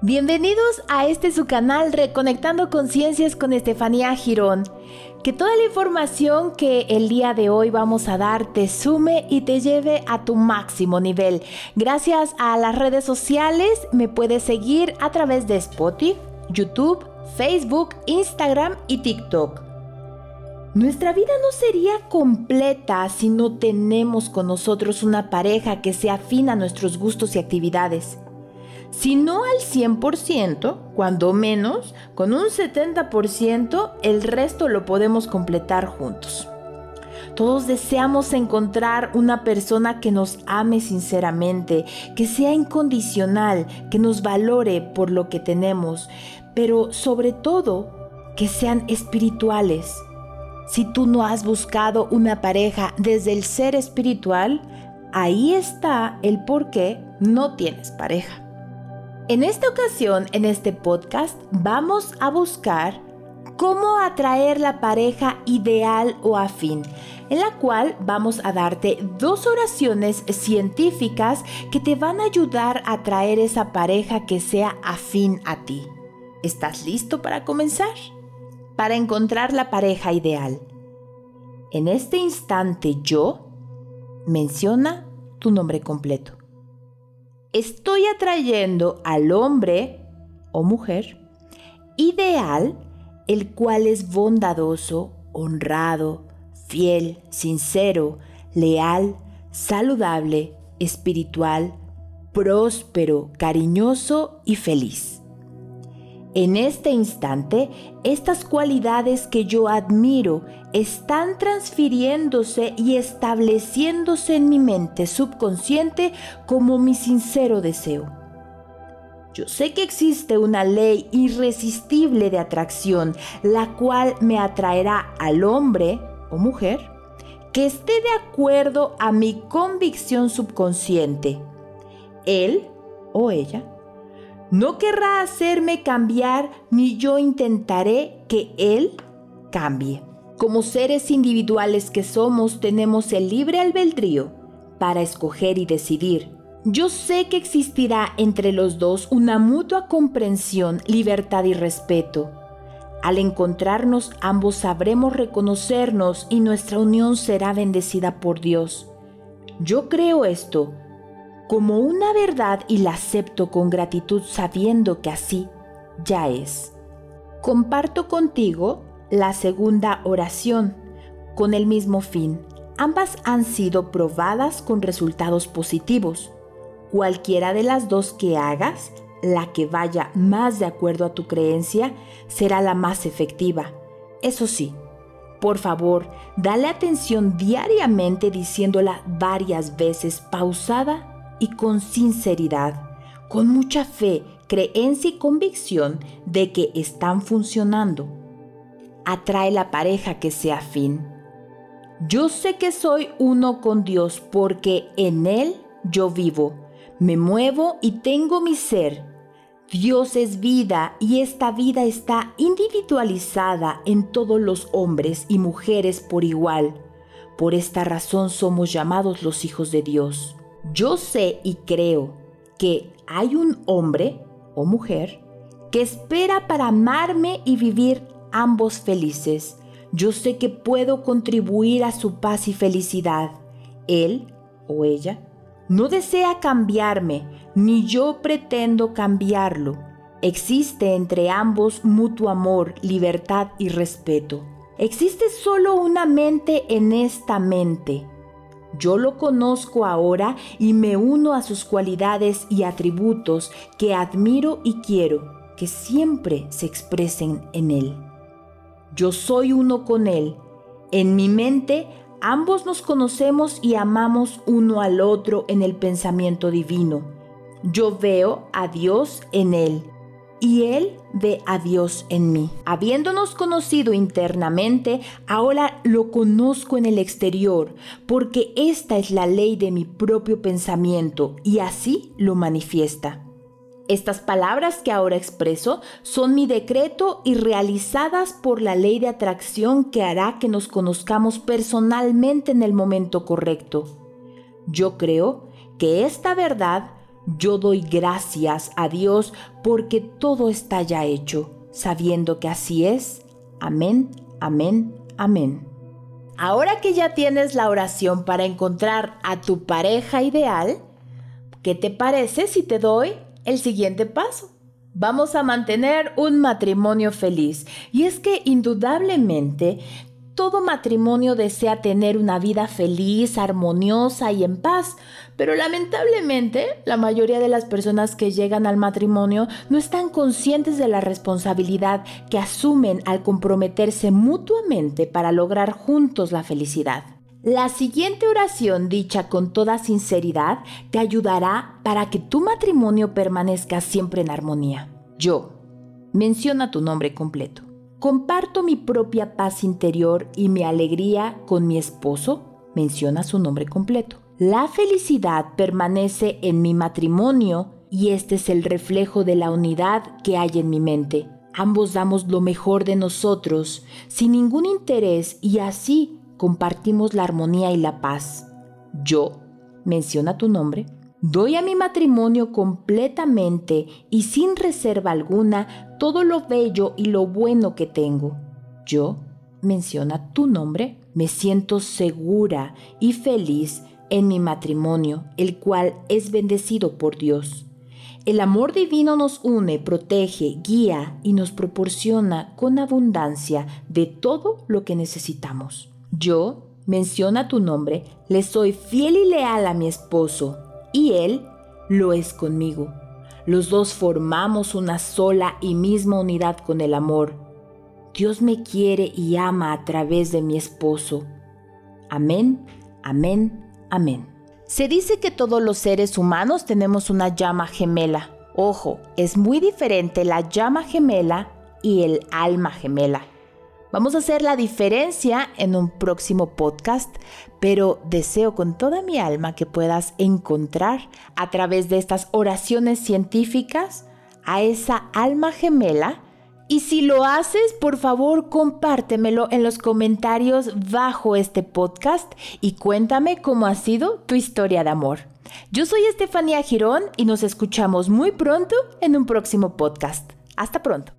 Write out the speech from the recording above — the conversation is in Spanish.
Bienvenidos a este su canal Reconectando Conciencias con Estefanía Girón. Que toda la información que el día de hoy vamos a dar te sume y te lleve a tu máximo nivel. Gracias a las redes sociales me puedes seguir a través de Spotify, YouTube, Facebook, Instagram y TikTok. Nuestra vida no sería completa si no tenemos con nosotros una pareja que sea afín a nuestros gustos y actividades. Si no al 100%, cuando menos, con un 70%, el resto lo podemos completar juntos. Todos deseamos encontrar una persona que nos ame sinceramente, que sea incondicional, que nos valore por lo que tenemos, pero sobre todo que sean espirituales. Si tú no has buscado una pareja desde el ser espiritual, ahí está el por qué no tienes pareja. En esta ocasión, en este podcast, vamos a buscar cómo atraer la pareja ideal o afín, en la cual vamos a darte dos oraciones científicas que te van a ayudar a atraer esa pareja que sea afín a ti. ¿Estás listo para comenzar? Para encontrar la pareja ideal. En este instante yo menciona tu nombre completo estoy atrayendo al hombre o mujer ideal, el cual es bondadoso, honrado, fiel, sincero, leal, saludable, espiritual, próspero, cariñoso y feliz. En este instante, estas cualidades que yo admiro están transfiriéndose y estableciéndose en mi mente subconsciente como mi sincero deseo. Yo sé que existe una ley irresistible de atracción, la cual me atraerá al hombre o mujer que esté de acuerdo a mi convicción subconsciente. Él o ella no querrá hacerme cambiar ni yo intentaré que Él cambie. Como seres individuales que somos, tenemos el libre albedrío para escoger y decidir. Yo sé que existirá entre los dos una mutua comprensión, libertad y respeto. Al encontrarnos ambos sabremos reconocernos y nuestra unión será bendecida por Dios. Yo creo esto como una verdad y la acepto con gratitud sabiendo que así ya es. Comparto contigo la segunda oración con el mismo fin. Ambas han sido probadas con resultados positivos. Cualquiera de las dos que hagas, la que vaya más de acuerdo a tu creencia, será la más efectiva. Eso sí, por favor, dale atención diariamente diciéndola varias veces pausada y con sinceridad, con mucha fe, creencia y convicción de que están funcionando. Atrae la pareja que sea afín. Yo sé que soy uno con Dios porque en Él yo vivo, me muevo y tengo mi ser. Dios es vida y esta vida está individualizada en todos los hombres y mujeres por igual. Por esta razón somos llamados los hijos de Dios. Yo sé y creo que hay un hombre o mujer que espera para amarme y vivir ambos felices. Yo sé que puedo contribuir a su paz y felicidad. Él o ella no desea cambiarme, ni yo pretendo cambiarlo. Existe entre ambos mutuo amor, libertad y respeto. Existe solo una mente en esta mente yo lo conozco ahora y me uno a sus cualidades y atributos que admiro y quiero que siempre se expresen en él. Yo soy uno con él. En mi mente ambos nos conocemos y amamos uno al otro en el pensamiento divino. Yo veo a Dios en él y Él ve a Dios en mí. Habiéndonos conocido internamente, ahora lo conozco en el exterior, porque esta es la ley de mi propio pensamiento y así lo manifiesta. Estas palabras que ahora expreso son mi decreto y realizadas por la ley de atracción que hará que nos conozcamos personalmente en el momento correcto. Yo creo que esta verdad Yo doy gracias a Dios porque todo está ya hecho, sabiendo que así es. Amén, amén, amén. Ahora que ya tienes la oración para encontrar a tu pareja ideal, ¿qué te parece si te doy el siguiente paso? Vamos a mantener un matrimonio feliz. Y es que indudablemente todo matrimonio desea tener una vida feliz, armoniosa y en paz, pero lamentablemente la mayoría de las personas que llegan al matrimonio no están conscientes de la responsabilidad que asumen al comprometerse mutuamente para lograr juntos la felicidad. La siguiente oración dicha con toda sinceridad te ayudará para que tu matrimonio permanezca siempre en armonía. Yo. Menciona tu nombre completo. Comparto mi propia paz interior y mi alegría con mi esposo. Menciona su nombre completo. La felicidad permanece en mi matrimonio y este es el reflejo de la unidad que hay en mi mente. Ambos damos lo mejor de nosotros sin ningún interés y así compartimos la armonía y la paz. Yo, menciona tu nombre, Doy a mi matrimonio completamente y sin reserva alguna todo lo bello y lo bueno que tengo. Yo, menciona tu nombre, me siento segura y feliz en mi matrimonio, el cual es bendecido por Dios. El amor divino nos une, protege, guía y nos proporciona con abundancia de todo lo que necesitamos. Yo, menciona tu nombre, le soy fiel y leal a mi esposo y Él lo es conmigo. Los dos formamos una sola y misma unidad con el amor. Dios me quiere y ama a través de mi esposo. Amén, amén, amén. Se dice que todos los seres humanos tenemos una llama gemela. Ojo, es muy diferente la llama gemela y el alma gemela. Vamos a hacer la diferencia en un próximo podcast, pero deseo con toda mi alma que puedas encontrar a través de estas oraciones científicas a esa alma gemela. Y si lo haces, por favor, compártemelo en los comentarios bajo este podcast y cuéntame cómo ha sido tu historia de amor. Yo soy Estefanía Girón y nos escuchamos muy pronto en un próximo podcast. Hasta pronto.